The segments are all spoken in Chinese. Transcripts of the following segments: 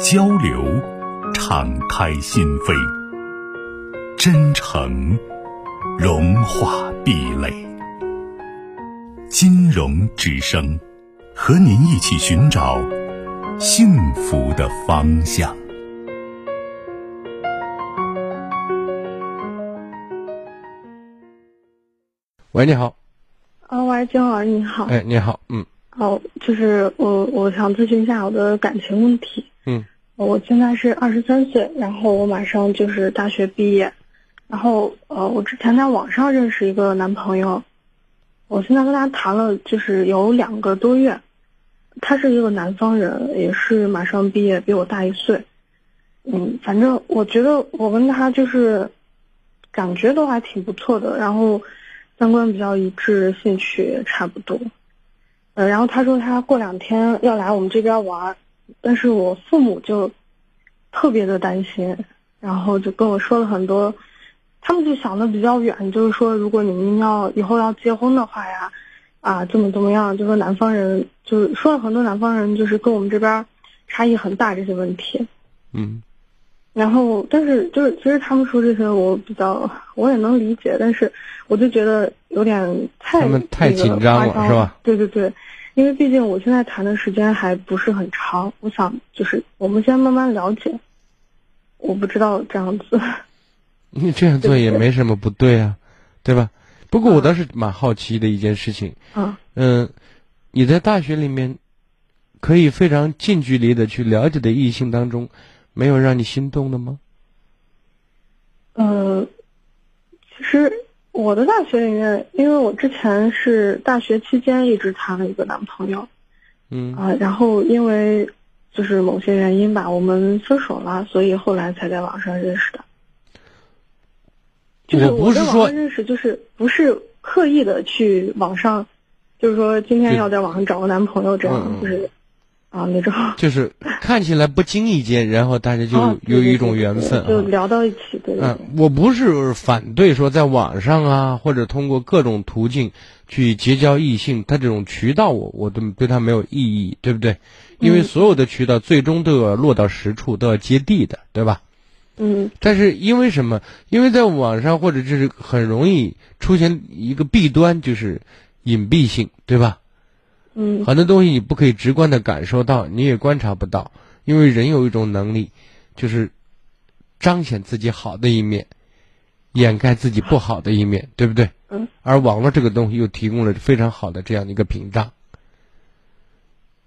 交流，敞开心扉；真诚，融化壁垒。金融之声，和您一起寻找幸福的方向。喂，你好。啊，喂，金老师，你好。哎，你好，嗯。哦，就是我，我想咨询一下我的感情问题。嗯。我现在是二十三岁，然后我马上就是大学毕业，然后呃，我之前在网上认识一个男朋友，我现在跟他谈了就是有两个多月，他是一个南方人，也是马上毕业，比我大一岁，嗯，反正我觉得我跟他就是感觉都还挺不错的，然后三观比较一致，兴趣也差不多，呃，然后他说他过两天要来我们这边玩。但是我父母就特别的担心，然后就跟我说了很多，他们就想的比较远，就是说如果你们要以后要结婚的话呀，啊怎么怎么样，就说南方人就是说了很多南方人就是跟我们这边差异很大这些问题，嗯，然后但是就是其实他们说这些我比较我也能理解，但是我就觉得有点太他们太紧张了是吧？对对对。因为毕竟我现在谈的时间还不是很长，我想就是我们先慢慢了解。我不知道这样子，你这样做也没什么不对啊，对吧？不过我倒是蛮好奇的一件事情。嗯。嗯，你在大学里面可以非常近距离的去了解的异性当中，没有让你心动的吗？呃，其实。我的大学里面，因为我之前是大学期间一直谈了一个男朋友，嗯啊，然后因为就是某些原因吧，我们分手了，所以后来才在网上认识的。就是我在网上认识，就是不是刻意的去网上，就是说今天要在网上找个男朋友这样，就是。啊，那种 就是看起来不经意间，然后大家就有一种缘分，就聊到一起。对，嗯，我不是反对说在网上啊，或者通过各种途径去结交异性，他这种渠道我我都对他没有异议，对不对？因为所有的渠道最终都要落到实处，都要接地的，对吧？嗯。但是因为什么？因为在网上或者就是很容易出现一个弊端，就是隐蔽性，对吧？嗯，很多东西你不可以直观的感受到，你也观察不到，因为人有一种能力，就是彰显自己好的一面，掩盖自己不好的一面，对不对？嗯。而网络这个东西又提供了非常好的这样的一个屏障。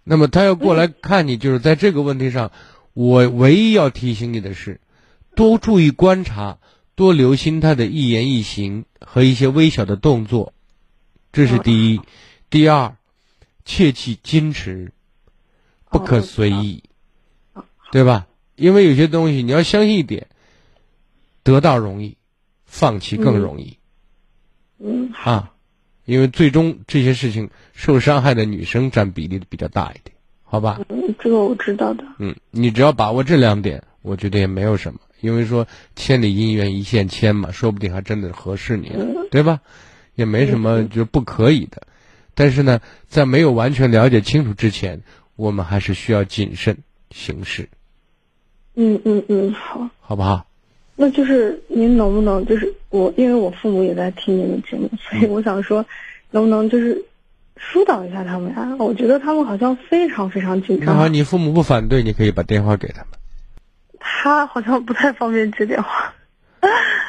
那么他要过来看你，就是在这个问题上，我唯一要提醒你的是，多注意观察，多留心他的一言一行和一些微小的动作，这是第一。第二。切忌矜持，不可随意，对吧？因为有些东西你要相信一点，得到容易，放弃更容易。嗯啊，因为最终这些事情受伤害的女生占比例比较大一点，好吧？嗯，这个我知道的。嗯，你只要把握这两点，我觉得也没有什么。因为说千里姻缘一线牵嘛，说不定还真的合适你，对吧？也没什么就不可以的。但是呢，在没有完全了解清楚之前，我们还是需要谨慎行事。嗯嗯嗯，好，好不好？那就是您能不能就是我，因为我父母也在听您的节目，所以我想说，能不能就是疏导一下他们呀？我觉得他们好像非常非常紧张。那好，你父母不反对，你可以把电话给他们。他好像不太方便接电话。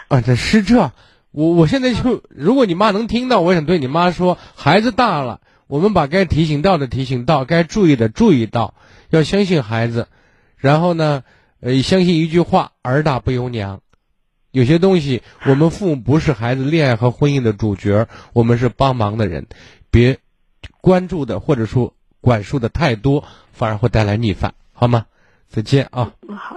啊，这是这。我我现在就，如果你妈能听到，我想对你妈说，孩子大了，我们把该提醒到的提醒到，该注意的注意到，要相信孩子，然后呢，呃，相信一句话，儿大不由娘，有些东西我们父母不是孩子恋爱和婚姻的主角，我们是帮忙的人，别关注的或者说管束的太多，反而会带来逆反，好吗？再见啊。好。